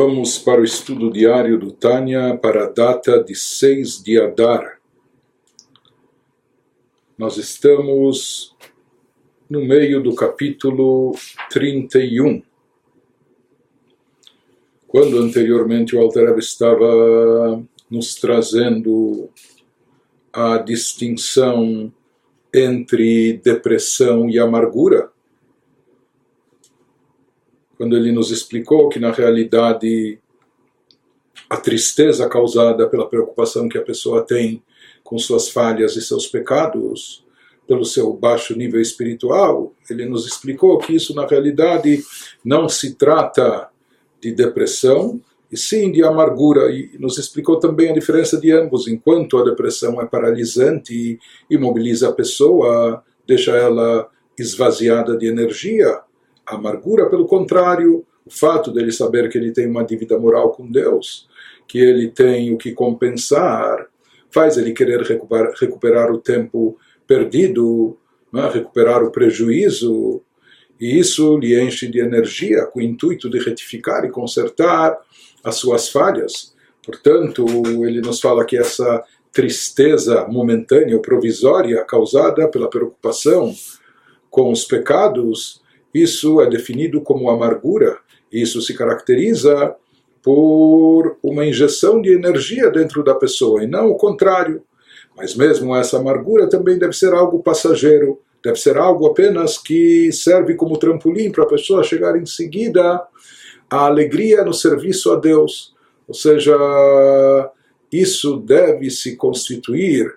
Vamos para o estudo diário do Tânia para a data de 6 de Adar. Nós estamos no meio do capítulo 31. Quando anteriormente o Alter estava nos trazendo a distinção entre depressão e amargura, quando ele nos explicou que na realidade a tristeza causada pela preocupação que a pessoa tem com suas falhas e seus pecados, pelo seu baixo nível espiritual, ele nos explicou que isso na realidade não se trata de depressão, e sim de amargura, e nos explicou também a diferença de ambos. Enquanto a depressão é paralisante e imobiliza a pessoa, deixa ela esvaziada de energia, amargura, pelo contrário, o fato dele saber que ele tem uma dívida moral com Deus, que ele tem o que compensar, faz ele querer recuperar, recuperar o tempo perdido, é? recuperar o prejuízo, e isso lhe enche de energia com o intuito de retificar e consertar as suas falhas. Portanto, ele nos fala que essa tristeza momentânea ou provisória causada pela preocupação com os pecados isso é definido como amargura. Isso se caracteriza por uma injeção de energia dentro da pessoa e não o contrário. Mas mesmo essa amargura também deve ser algo passageiro, deve ser algo apenas que serve como trampolim para a pessoa chegar em seguida à alegria no serviço a Deus. Ou seja, isso deve se constituir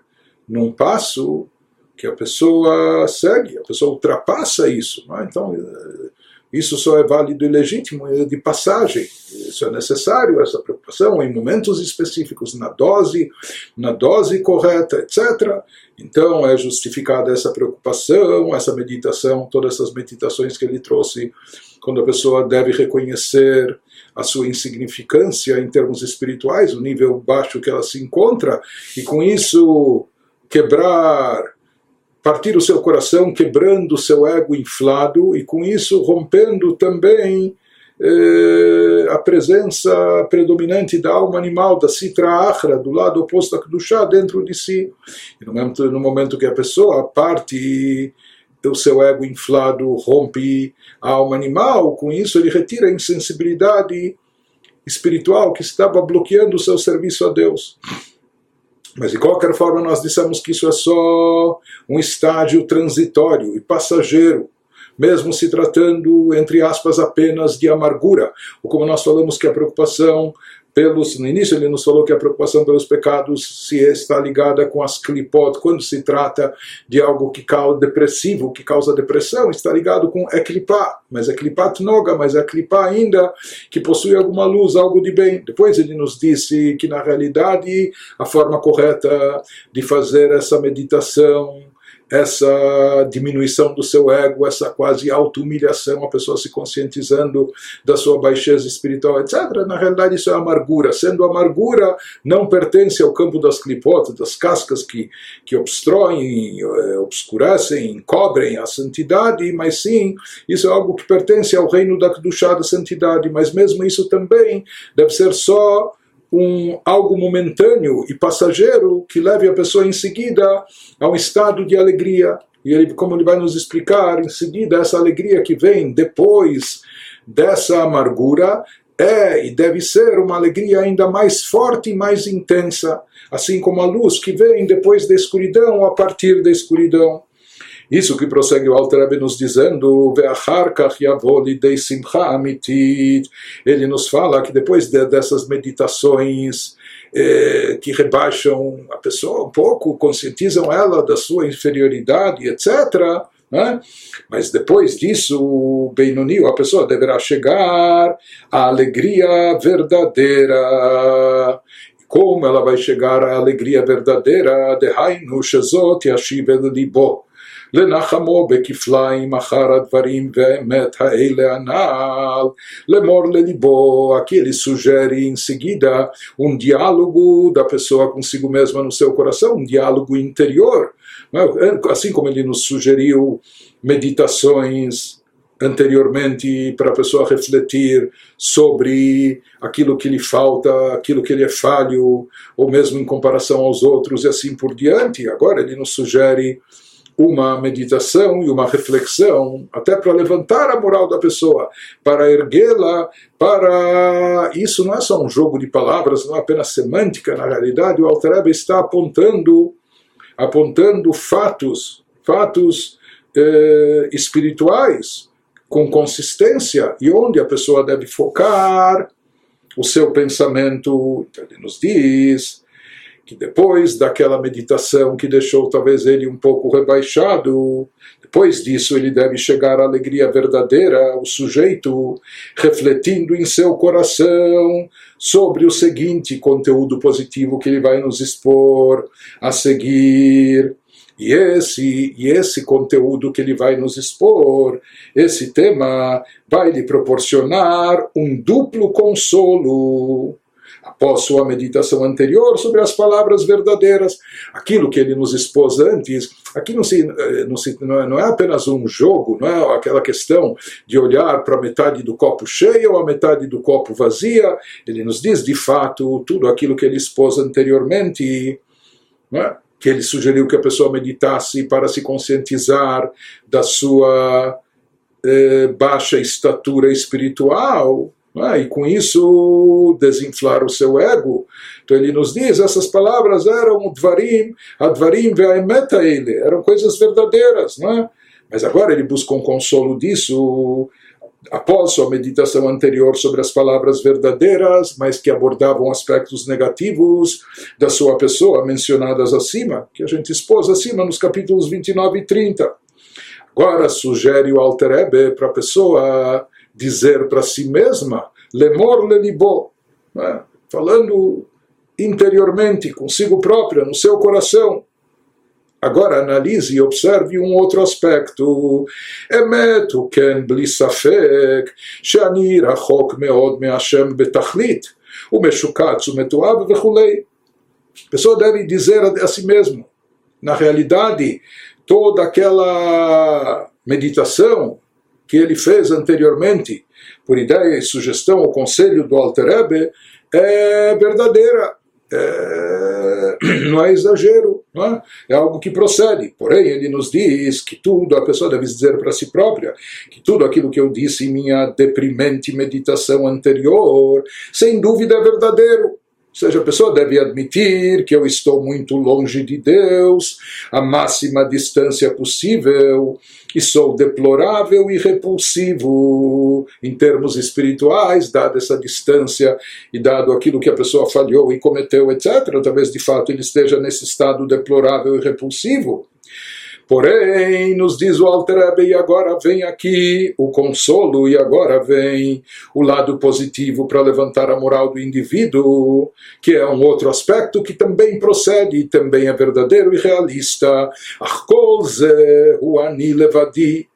num passo que a pessoa segue, a pessoa ultrapassa isso. É? Então, eh, isso só é válido e legítimo é de passagem. Isso é necessário, essa preocupação, em momentos específicos, na dose, na dose correta, etc. Então, é justificada essa preocupação, essa meditação, todas essas meditações que ele trouxe, quando a pessoa deve reconhecer a sua insignificância em termos espirituais, o nível baixo que ela se encontra, e com isso quebrar partir o seu coração, quebrando o seu ego inflado e com isso rompendo também eh, a presença predominante da alma animal, da citra achra, do lado oposto do chá dentro de si. E no momento, no momento que a pessoa parte o seu ego inflado, rompe a alma animal, com isso ele retira a insensibilidade espiritual que estava bloqueando o seu serviço a Deus. Mas de qualquer forma, nós dissemos que isso é só um estágio transitório e passageiro, mesmo se tratando, entre aspas, apenas de amargura. Ou como nós falamos que a preocupação pelos, no início ele nos falou que a preocupação pelos pecados se está ligada com as clipot, quando se trata de algo que causa depressivo, que causa depressão, está ligado com eclipá, mas eclipat noga, mas eclipá ainda que possui alguma luz, algo de bem. Depois ele nos disse que na realidade a forma correta de fazer essa meditação essa diminuição do seu ego, essa quase auto-humilhação, a pessoa se conscientizando da sua baixeza espiritual, etc. Na realidade, isso é amargura. Sendo amargura, não pertence ao campo das clipotas, das cascas que, que obstroem, eh, obscurecem, cobrem a santidade, mas sim, isso é algo que pertence ao reino da Kedushá, da santidade. Mas mesmo isso também deve ser só um algo momentâneo e passageiro que leve a pessoa em seguida a um estado de alegria. E ele, como ele vai nos explicar em seguida, essa alegria que vem depois dessa amargura é e deve ser uma alegria ainda mais forte e mais intensa, assim como a luz que vem depois da escuridão, a partir da escuridão. Isso que prossegue o Alter nos dizendo, ele nos fala que depois de, dessas meditações eh, que rebaixam a pessoa um pouco, conscientizam ela da sua inferioridade, etc., né? Mas depois disso, Benoni, a pessoa deverá chegar à alegria verdadeira. Como ela vai chegar à alegria verdadeira? Dehainu shezot yashiv libo. לנחמו בכפליים אחר הדברים והאמת האלה הנ"ל, למור לליבו, aqui ele sugere em seguida um diálogo da pessoa consigo mesma no seu coração, um diálogo interior, assim como ele nos sugeriu meditações anteriormente para a pessoa refletir sobre aquilo que lhe falta, aquilo que ele é falho, ou mesmo em comparação aos outros e assim por diante. Agora ele nos sugere uma meditação e uma reflexão, até para levantar a moral da pessoa, para erguê-la, para. Isso não é só um jogo de palavras, não é apenas semântica, na realidade, o Alter está apontando, apontando fatos, fatos eh, espirituais com consistência e onde a pessoa deve focar o seu pensamento. Então ele nos diz que depois daquela meditação que deixou talvez ele um pouco rebaixado, depois disso ele deve chegar à alegria verdadeira, o sujeito refletindo em seu coração sobre o seguinte conteúdo positivo que ele vai nos expor a seguir. E esse, e esse conteúdo que ele vai nos expor, esse tema, vai lhe proporcionar um duplo consolo após sua meditação anterior sobre as palavras verdadeiras. Aquilo que ele nos expôs antes, aqui não, se, eh, não, se, é, não é apenas um jogo, não é aquela questão de olhar para a metade do copo cheio ou a metade do copo vazia. Ele nos diz de fato tudo aquilo que ele expôs anteriormente. É? que ele sugeriu que a pessoa meditasse para se conscientizar da sua eh, baixa estatura espiritual, é? e com isso desinflar o seu ego. Então ele nos diz, essas palavras eram dvarim, advarim ve'aemet ele, eram coisas verdadeiras, não é? Mas agora ele busca um consolo disso após sua meditação anterior sobre as palavras verdadeiras, mas que abordavam aspectos negativos da sua pessoa mencionadas acima, que a gente expôs acima nos capítulos 29 e 30. Agora sugere o Alter para a pessoa dizer para si mesma, lemor lelibo, né? falando interiormente, consigo própria, no seu coração, Agora analise e observe um outro aspecto. אמת הוא כן בלי ספק שאני רחוק מאוד מהשם בתכלית ומשוקץ ומתועב וכולי. A pessoa deve dizer a si mesmo, na realidade, toda aquela meditação que ele fez anteriormente, por ideia e sugestão ou conselho do Alter Ebe, é verdadeira, é, não é exagero, não é? é algo que procede. Porém, ele nos diz que tudo, a pessoa deve dizer para si própria, que tudo aquilo que eu disse em minha deprimente meditação anterior, sem dúvida é verdadeiro. Ou seja, a pessoa deve admitir que eu estou muito longe de Deus, a máxima distância possível, e sou deplorável e repulsivo em termos espirituais, dada essa distância e dado aquilo que a pessoa falhou e cometeu, etc. Talvez de fato ele esteja nesse estado deplorável e repulsivo. Porém, nos diz o Alter e agora vem aqui o consolo, e agora vem o lado positivo para levantar a moral do indivíduo, que é um outro aspecto que também procede e também é verdadeiro e realista. Achkol ze hu ani levadi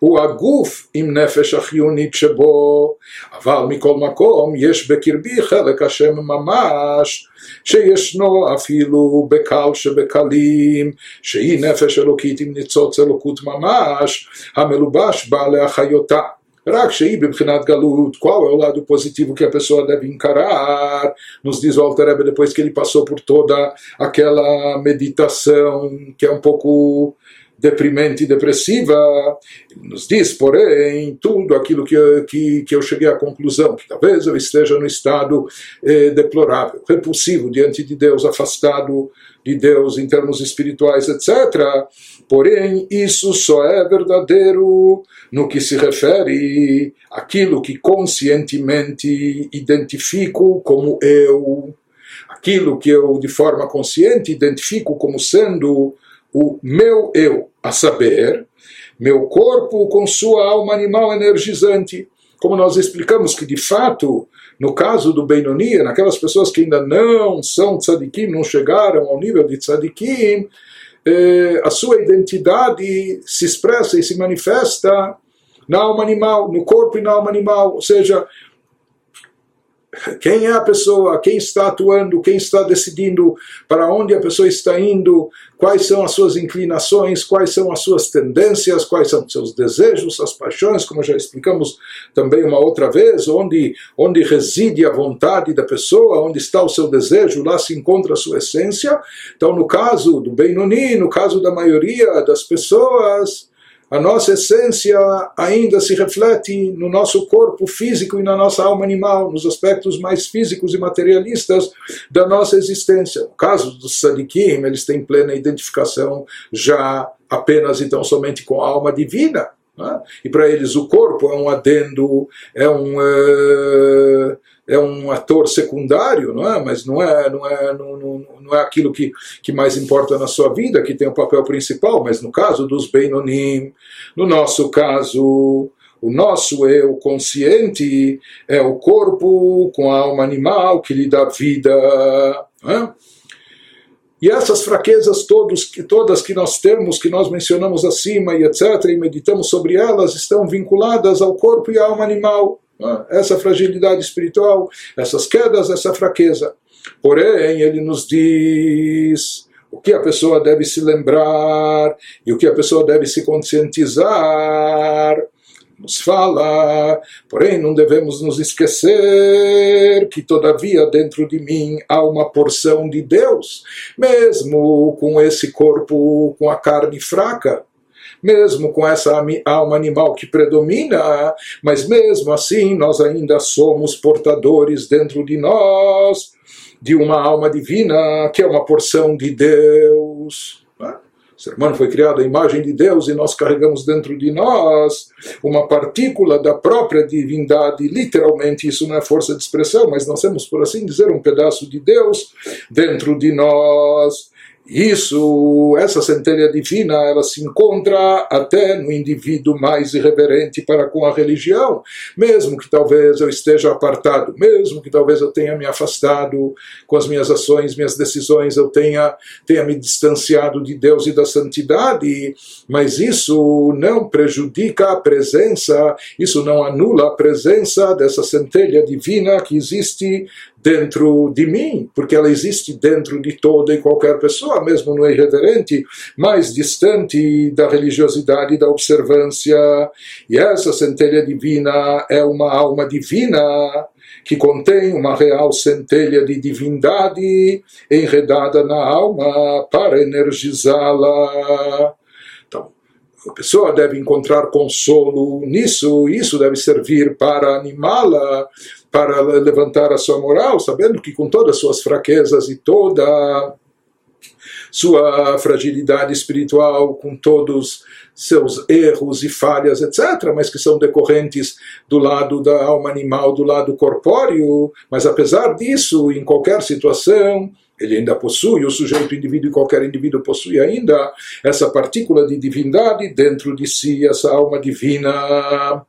הוא הגוף עם נפש החיונית שבו, אבל מכל מקום יש בקרבי חלק השם ממש, שישנו אפילו בקל שבקלים, שהיא נפש אלוקית עם ניצוץ אלוקות ממש, המלובש בה להחיותה. רק שהיא בבחינת גלות, qual é o lado positivo que a pessoa deve encarar? Nos diz o Alter Rebbe depois que ele passou por toda aquela meditação que é um pouco deprimente e depressiva, nos diz, porém, tudo aquilo que, que, que eu cheguei à conclusão, que talvez eu esteja no estado eh, deplorável, repulsivo diante de Deus, afastado de Deus em termos espirituais, etc. Porém, isso só é verdadeiro no que se refere àquilo que conscientemente identifico como eu, aquilo que eu de forma consciente identifico como sendo o meu eu, a saber, meu corpo com sua alma animal energizante. Como nós explicamos que, de fato, no caso do Beinonia, naquelas pessoas que ainda não são tzadikim, não chegaram ao nível de tzadikim, eh, a sua identidade se expressa e se manifesta na alma animal, no corpo e na alma animal. Ou seja, quem é a pessoa, quem está atuando, quem está decidindo para onde a pessoa está indo, quais são as suas inclinações, quais são as suas tendências, quais são os seus desejos, as paixões, como já explicamos também uma outra vez, onde, onde reside a vontade da pessoa, onde está o seu desejo, lá se encontra a sua essência. Então, no caso do Benoni, no caso da maioria das pessoas, a nossa essência ainda se reflete no nosso corpo físico e na nossa alma animal, nos aspectos mais físicos e materialistas da nossa existência. No caso dos sadikim, eles têm plena identificação já apenas e tão somente com a alma divina. Né? E para eles o corpo é um adendo, é um. Uh, é um ator secundário, não é? Mas não é, não é, não, não, não, é aquilo que, que mais importa na sua vida, que tem o papel principal. Mas no caso dos Beinonim, no nosso caso, o nosso eu consciente é o corpo com a alma animal que lhe dá vida. É? E essas fraquezas todos, todas que nós temos, que nós mencionamos acima e etc., e meditamos sobre elas, estão vinculadas ao corpo e à alma animal. Né? essa fragilidade espiritual, essas quedas, essa fraqueza. Porém, ele nos diz o que a pessoa deve se lembrar e o que a pessoa deve se conscientizar. Nos fala, porém não devemos nos esquecer que todavia dentro de mim há uma porção de Deus, mesmo com esse corpo, com a carne fraca mesmo com essa alma animal que predomina, mas mesmo assim nós ainda somos portadores dentro de nós de uma alma divina que é uma porção de Deus. O ser humano foi criado à imagem de Deus e nós carregamos dentro de nós uma partícula da própria divindade. Literalmente, isso não é força de expressão, mas nós temos, por assim dizer, um pedaço de Deus dentro de nós. Isso, essa centelha divina, ela se encontra até no indivíduo mais irreverente para com a religião, mesmo que talvez eu esteja apartado, mesmo que talvez eu tenha me afastado com as minhas ações, minhas decisões, eu tenha, tenha me distanciado de Deus e da santidade, mas isso não prejudica a presença, isso não anula a presença dessa centelha divina que existe dentro de mim, porque ela existe dentro de toda e qualquer pessoa, mesmo no irreverente, mais distante da religiosidade e da observância. E essa centelha divina é uma alma divina que contém uma real centelha de divindade enredada na alma para energizá-la. A pessoa deve encontrar consolo nisso, isso deve servir para animá-la para levantar a sua moral, sabendo que com todas as suas fraquezas e toda sua fragilidade espiritual, com todos seus erros e falhas, etc., mas que são decorrentes do lado da alma animal, do lado corpóreo, mas apesar disso, em qualquer situação, ele ainda possui, o sujeito, indivíduo e qualquer indivíduo possui ainda essa partícula de divindade dentro de si, essa alma divina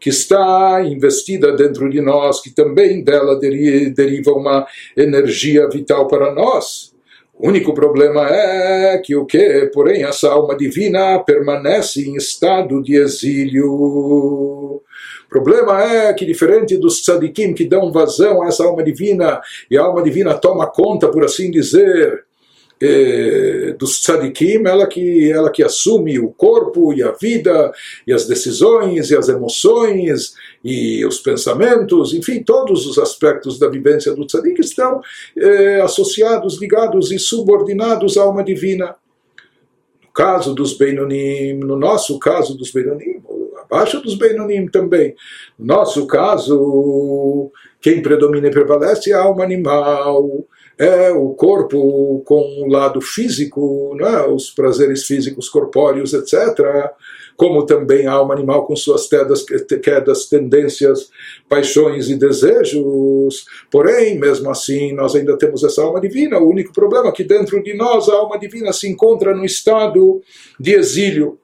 que está investida dentro de nós, que também dela deriva uma energia vital para nós. O único problema é que o que, porém, essa alma divina permanece em estado de exílio. Problema é que, diferente dos tzadikim que dão vazão a essa alma divina, e a alma divina toma conta, por assim dizer, eh, dos tzadikim, ela que, ela que assume o corpo e a vida, e as decisões, e as emoções, e os pensamentos, enfim, todos os aspectos da vivência do tzadik estão eh, associados, ligados e subordinados à alma divina. No caso dos Beinonim, no nosso caso dos Beinonim, abaixo dos Beinonim também, no nosso caso, quem predomina e prevalece é a alma animal, é o corpo com o lado físico, é? os prazeres físicos corpóreos, etc., como também a alma animal com suas quedas, quedas, tendências, paixões e desejos. Porém, mesmo assim, nós ainda temos essa alma divina. O único problema é que dentro de nós a alma divina se encontra no estado de exílio.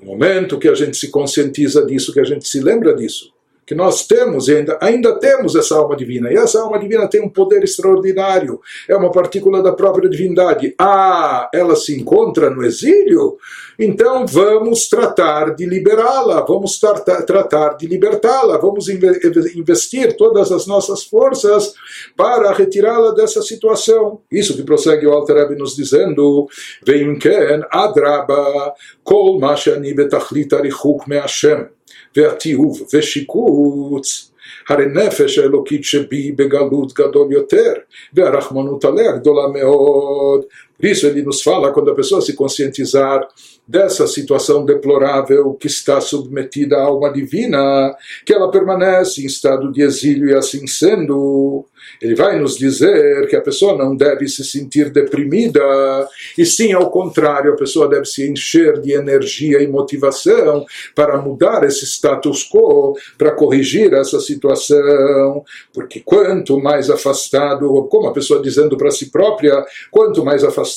No momento que a gente se conscientiza disso, que a gente se lembra disso, que nós temos ainda, ainda temos essa alma divina. E essa alma divina tem um poder extraordinário, é uma partícula da própria divindade. Ah, ela se encontra no exílio? Então vamos tratar de liberá-la, vamos tratar, tratar de libertá-la, vamos investir todas as nossas forças para retirá-la dessa situação. Isso que prossegue o Alter Rebbe nos dizendo, vem ken adraba kol ma shani betachlit arichuk me והתיעוב ושיקוץ הרי נפש האלוקית שבי בגלות גדול יותר, והרחמנות עליה גדולה מאוד. Por isso ele nos fala, quando a pessoa se conscientizar dessa situação deplorável que está submetida à alma divina, que ela permanece em estado de exílio e assim sendo, ele vai nos dizer que a pessoa não deve se sentir deprimida, e sim, ao contrário, a pessoa deve se encher de energia e motivação para mudar esse status quo, para corrigir essa situação, porque quanto mais afastado, como a pessoa dizendo para si própria, quanto mais afastado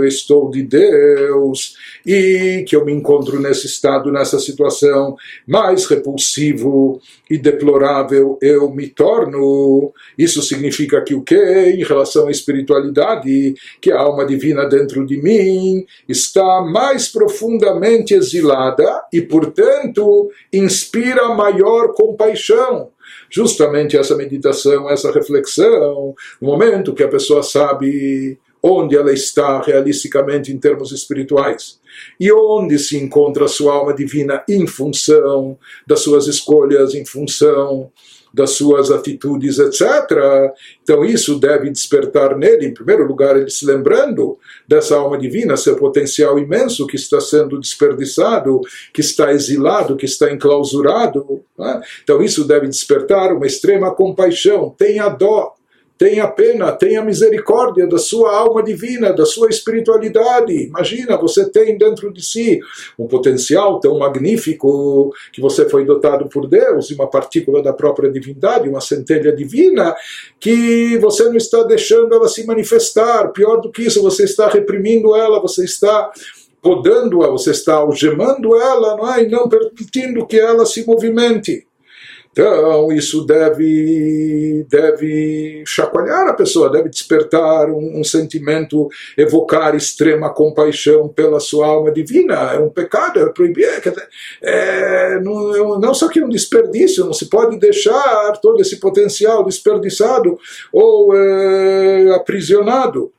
eu estou de Deus, e que eu me encontro nesse estado, nessa situação, mais repulsivo e deplorável eu me torno. Isso significa que o que? Em relação à espiritualidade, que a alma divina dentro de mim está mais profundamente exilada e, portanto, inspira maior compaixão justamente essa meditação, essa reflexão, no momento que a pessoa sabe onde ela está realisticamente em termos espirituais e onde se encontra a sua alma divina em função das suas escolhas, em função das suas atitudes, etc. Então isso deve despertar nele, em primeiro lugar, ele se lembrando dessa alma divina, seu potencial imenso que está sendo desperdiçado, que está exilado, que está enclausurado. Né? Então isso deve despertar uma extrema compaixão, tenha dó tenha pena, tenha misericórdia da sua alma divina, da sua espiritualidade. Imagina, você tem dentro de si um potencial tão magnífico que você foi dotado por Deus, uma partícula da própria divindade, uma centelha divina, que você não está deixando ela se manifestar. Pior do que isso, você está reprimindo ela, você está podando-a, você está algemando ela, não é? E não permitindo que ela se movimente. Então, isso deve, deve chacoalhar a pessoa, deve despertar um, um, sentimento, evocar extrema compaixão pela sua alma divina. É um pecado, é proibido. É, não, não só que é um desperdício, não se pode deixar todo esse potencial desperdiçado ou é, aprisionado.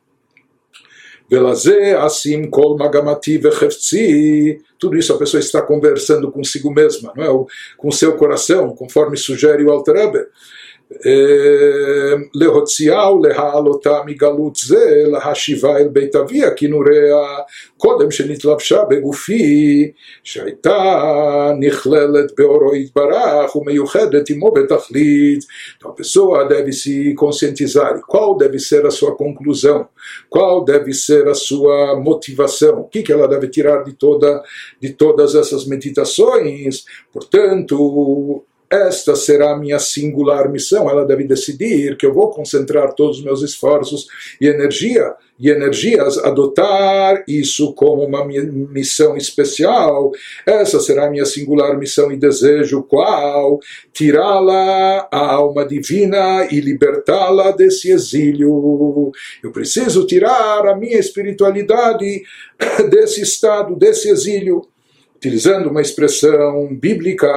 Velazé, assim, kol magamati vechefzi. Tudo isso a pessoa está conversando consigo mesma, não é? com seu coração, conforme sugere o Alter Rebbe. להוציאה ולהעלותה מגלות זה, להשיבה אל בית אביה כנוריה קודם שנתלבשה בגופי, שהייתה נכללת באורו יתברך ומיוחדת עמו בתכלית. Então a pessoa deve se conscientizar. Qual deve ser a sua conclusão? Qual deve ser a sua motivação? O que, que ela deve tirar de, toda, de todas essas meditações? Portanto, esta será a minha singular missão. Ela deve decidir que eu vou concentrar todos os meus esforços e energia e energias, adotar isso como uma missão especial. Essa será a minha singular missão e desejo, qual? Tirá-la, a alma divina, e libertá-la desse exílio. Eu preciso tirar a minha espiritualidade desse estado, desse exílio utilizando uma expressão bíblica,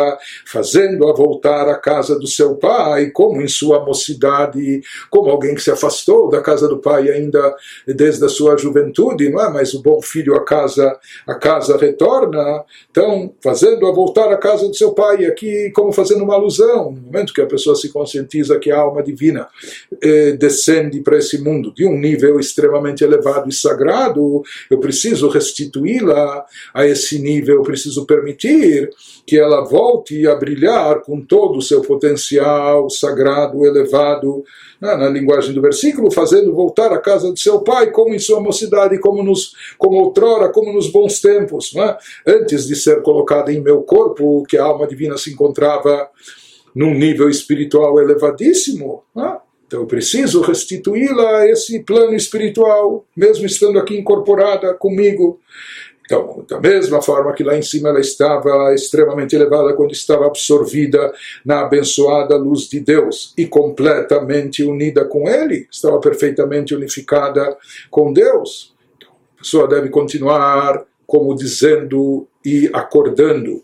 fazendo-a voltar à casa do seu pai, como em sua mocidade, como alguém que se afastou da casa do pai ainda desde a sua juventude, não é? Mas o bom filho a casa a casa retorna, então fazendo-a voltar à casa do seu pai, aqui como fazendo uma alusão, no momento que a pessoa se conscientiza que a alma divina eh, descende para esse mundo de um nível extremamente elevado e sagrado, eu preciso restituí-la a esse nível preciso permitir que ela volte a brilhar com todo o seu potencial sagrado, elevado, na, na linguagem do versículo, fazendo voltar à casa de seu pai, como em sua mocidade, como, nos, como outrora, como nos bons tempos, é? antes de ser colocada em meu corpo, que a alma divina se encontrava num nível espiritual elevadíssimo. É? Então eu preciso restituí-la a esse plano espiritual, mesmo estando aqui incorporada comigo. Então, da mesma forma que lá em cima ela estava extremamente elevada quando estava absorvida na abençoada luz de Deus e completamente unida com Ele, estava perfeitamente unificada com Deus. Então, a pessoa deve continuar como dizendo e acordando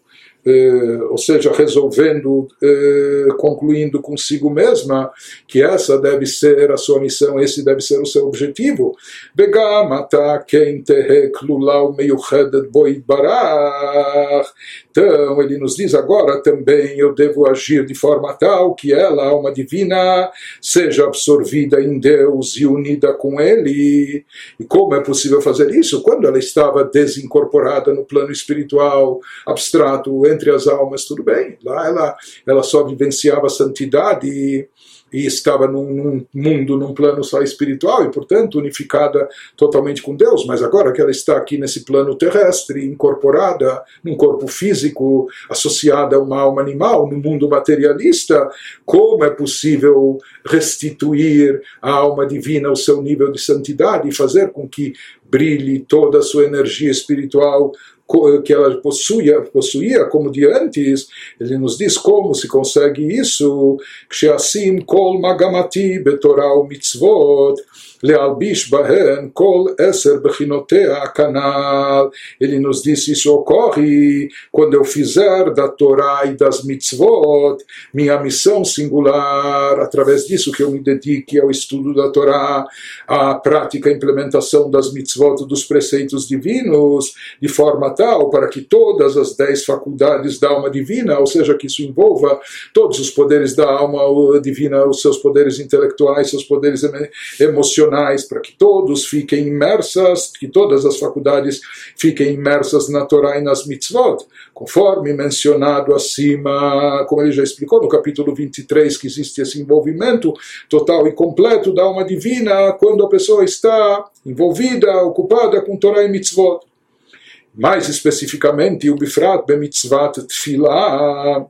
ou seja, resolvendo, eh, concluindo consigo mesma que essa deve ser a sua missão, esse deve ser o seu objetivo. Então, ele nos diz agora também: eu devo agir de forma tal que ela, alma divina, seja absorvida em Deus e unida com Ele. E como é possível fazer isso? Quando ela estava desincorporada no plano espiritual, abstrato, entre as almas, tudo bem. Lá ela, ela só vivenciava a santidade e, estava num, num, mundo, num plano só espiritual e, portanto, unificada totalmente com Deus. Mas agora que ela está aqui nesse plano terrestre, incorporada num corpo físico, associada a uma alma animal, no mundo materialista, como é possível restituir à alma divina o seu nível de santidade e fazer com que brilhe toda a sua energia espiritual que ela possuía, possuía como de antes, ele nos diz como se consegue isso, כשעשים כל מגמתי בתורה ומצוות להלביש בהן כל עשר בחינותיה כנ"ל. Ele nos disse isso ocorre quando eu fizer da Torá e das mitzvot minha missão singular, através disso que eu me dedique ao estudo da Torá, à prática e implementação das mitzvot, dos preceitos divinos, de forma para que todas as dez faculdades da alma divina, ou seja, que isso envolva todos os poderes da alma divina, os seus poderes intelectuais, seus poderes emocionais, para que todos fiquem imersas, que todas as faculdades fiquem imersas na Torá e nas mitzvot, conforme mencionado acima, como ele já explicou no capítulo 23, que existe esse envolvimento total e completo da alma divina quando a pessoa está envolvida, ocupada com Torá e mitzvot Mais especificamente, o Bifrat bemitzvat tfilah,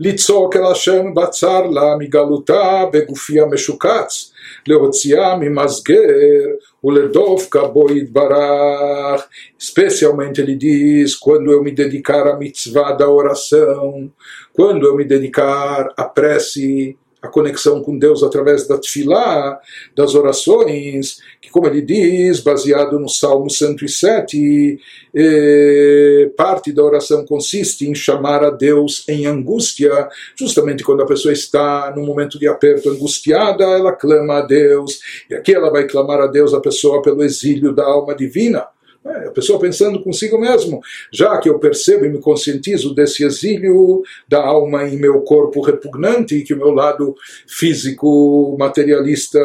לצעוק אל השם בצר לה מגלותה בגופי המשוקץ, להוציאה ממסגר ולדופקה בו יתברך. Especialmente ele diz, quando eu me dedicar à mitzvah da oração, quando eu me dedicar à prece, a conexão com Deus através da tefilá, das orações, que como ele diz, baseado no Salmo 107, eh, parte da oração consiste em chamar a Deus em angústia, justamente quando a pessoa está num momento de aperto angustiada, ela clama a Deus, e aqui ela vai clamar a Deus a pessoa pelo exílio da alma divina. É, a pessoa pensando consigo mesmo, já que eu percebo e me conscientizo desse exílio da alma em meu corpo repugnante, e que o meu lado físico, materialista,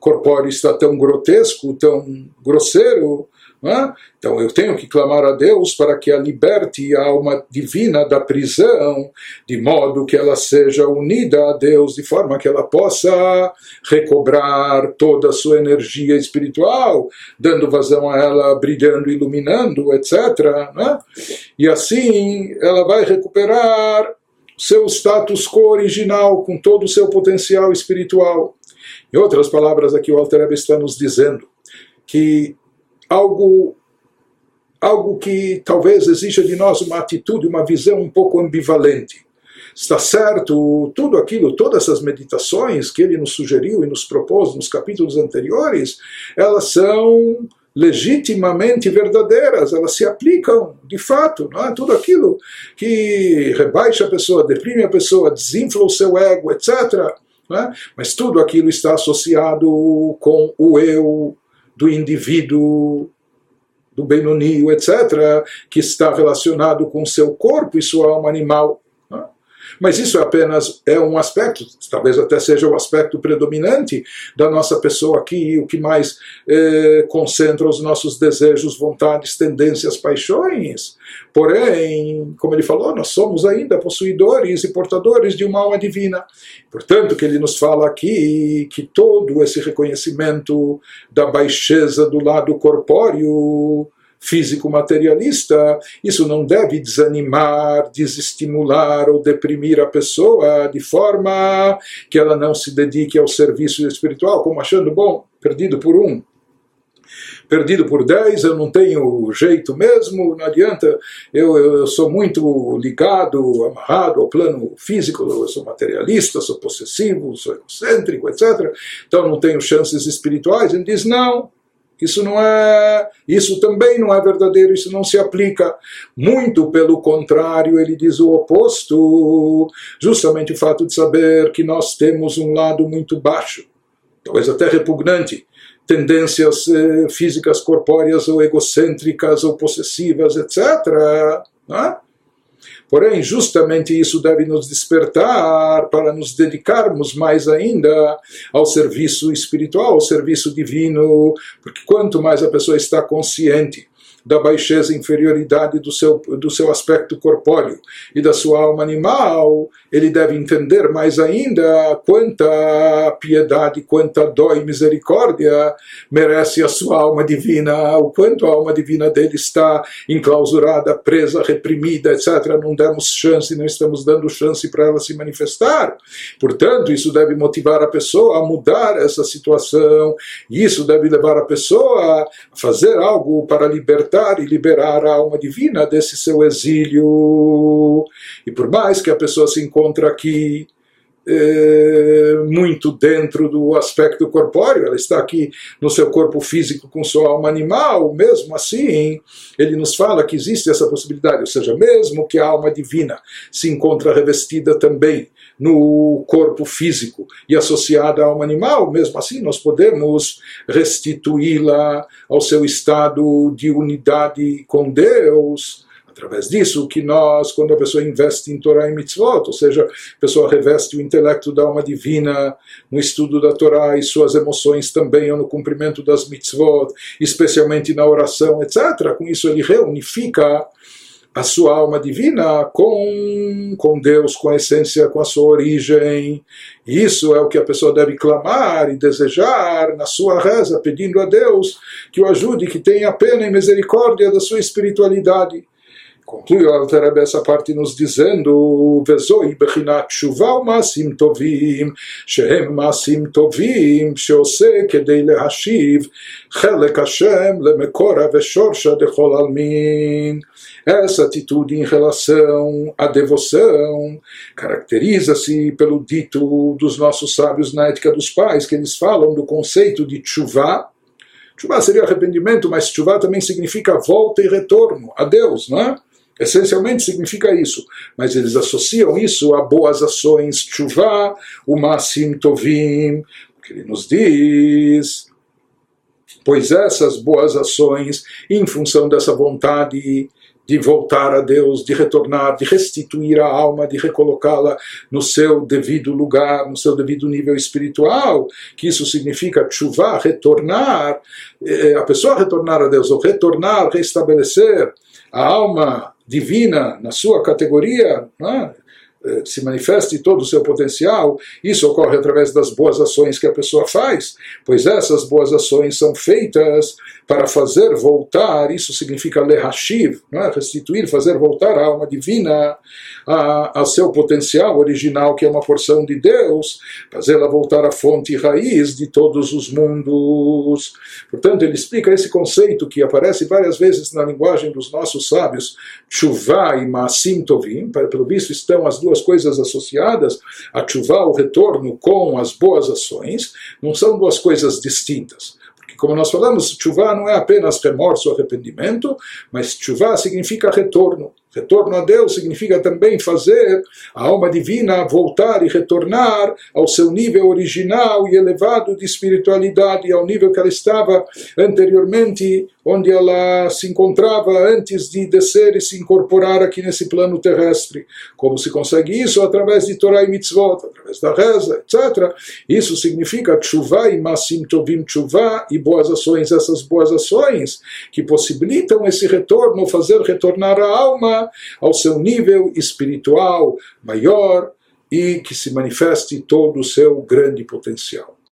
corpóreo está tão grotesco, tão grosseiro, Então eu tenho que clamar a Deus para que a liberte a alma divina da prisão, de modo que ela seja unida a Deus, de forma que ela possa recobrar toda a sua energia espiritual, dando vazão a ela, brilhando, iluminando, etc. É? E assim ela vai recuperar seu status quo original, com todo o seu potencial espiritual. Em outras palavras, aqui o Alter está nos dizendo que algo algo que talvez exija de nós uma atitude, uma visão um pouco ambivalente. Está certo, tudo aquilo, todas essas meditações que ele nos sugeriu e nos propôs nos capítulos anteriores, elas são legitimamente verdadeiras, elas se aplicam de fato, não é? Tudo aquilo que rebaixa a pessoa, deprime a pessoa, desinfla o seu ego, etc. É? Mas tudo aquilo está associado com o eu, do indivíduo, do Benoni, etc., que está relacionado com seu corpo e sua alma animal. Mas isso é apenas é um aspecto, talvez até seja o aspecto predominante da nossa pessoa aqui, o que mais eh, concentra os nossos desejos, vontades, tendências, paixões. Porém, como ele falou, nós somos ainda possuidores e portadores de uma alma divina. Portanto, que ele nos fala aqui que todo esse reconhecimento da baixeza do lado corpóreo físico materialista, isso não deve desanimar, desestimular ou deprimir a pessoa de forma que ela não se dedique ao serviço espiritual, como achando, bom, perdido por um. perdido por 10, eu não tenho jeito mesmo, não adianta, eu, eu sou muito ligado, amarrado ao plano físico, eu sou materialista, sou possessivo, sou egocêntrico, etc. Então não tenho chances espirituais. Ele diz: não, isso não é, isso também não é verdadeiro, isso não se aplica. Muito pelo contrário, ele diz o oposto. Justamente o fato de saber que nós temos um lado muito baixo, talvez até repugnante, tendências eh, físicas corpóreas ou egocêntricas ou possessivas, etc. Não é? Porém, justamente isso deve nos despertar para nos dedicarmos mais ainda ao serviço espiritual, ao serviço divino, porque quanto mais a pessoa está consciente da baixeza e inferioridade do seu, do seu aspecto corpóreo e da sua alma animal, ele deve entender mais ainda quanta piedade, quanta dó e misericórdia merece a sua alma divina, o quanto a alma divina dele está enclausurada, presa, reprimida, etc. Não demos chance, não estamos dando chance para ela se manifestar. Portanto, isso deve motivar a pessoa a mudar essa situação, e isso deve levar a pessoa a fazer algo para libertar libertar e liberar a alma divina desse seu exílio. E por mais que a pessoa se encontre aqui é, muito dentro do aspecto corpóreo, ela está aqui no seu corpo físico com sua alma animal, mesmo assim, ele nos fala que existe essa possibilidade, ou seja, mesmo que a alma divina se encontra revestida também no corpo físico e associada à alma animal, mesmo assim nós podemos restituí-la ao seu estado de unidade com Deus através disso que nós, quando a pessoa investe em Torá e Mitzvot, ou seja, a pessoa reveste o intelecto da alma divina no estudo da Torá e suas emoções também no cumprimento das Mitzvot, especialmente na oração, etc. Com isso ele reunifica a sua alma divina com, com Deus, com a essência, com a sua origem. Isso é o que a pessoa deve clamar e desejar na sua reza, pedindo a Deus que o ajude, que tenha pena e misericórdia da sua espiritualidade. Conclui o Alter essa parte nos dizendo: Vezoi bechinat shuva masim tovim, shehem masim tovim, sheose kedei lehashiv, chelek Hashem lemekora veshorsha dechol almin. Essa atitude em relação à devoção caracteriza-se pelo dito dos nossos sábios na ética dos pais, que eles falam do conceito de chuvá, Tchuvá seria arrependimento, mas chuvá também significa volta e retorno a Deus, não é? Essencialmente significa isso, mas eles associam isso a boas ações, chuva, o masim tovim, que ele nos diz. Pois essas boas ações, em função dessa vontade de voltar a Deus, de retornar, de restituir a alma, de recolocá-la no seu devido lugar, no seu devido nível espiritual, que isso significa chuva, retornar, eh, a pessoa retornar a Deus, ou retornar, restabelecer a alma divina na sua categoria, né? Eh, se manifeste todo o seu potencial, isso ocorre através das boas ações que a pessoa faz, pois essas boas ações são feitas para fazer voltar, isso significa lehashiv, é? restituir, fazer voltar a alma divina a, a seu potencial original, que é uma porção de Deus, fazê-la voltar à fonte e raiz de todos os mundos. Portanto, ele explica esse conceito que aparece várias vezes na linguagem dos nossos sábios, chuvá e maasim tovim, pelo visto estão as duas coisas associadas, a chuvá, o retorno com as boas ações, não são duas coisas distintas como nós falamos, chuva não é apenas remorso, arrependimento, mas chuva significa retorno. Retorno a Deus significa também fazer a alma divina voltar e retornar ao seu nível original e elevado de espiritualidade, ao nível que ela estava anteriormente, onde ela se encontrava antes de descer e se incorporar aqui nesse plano terrestre. Como se consegue isso? Através de Torah e Mitzvot, através da reza, etc. Isso significa tshuva e masim tovim tshuva e boas ações, essas boas ações que possibilitam esse retorno, fazer retornar a alma ao seu nível espiritual maior e que se manifeste todo o seu grande potencial.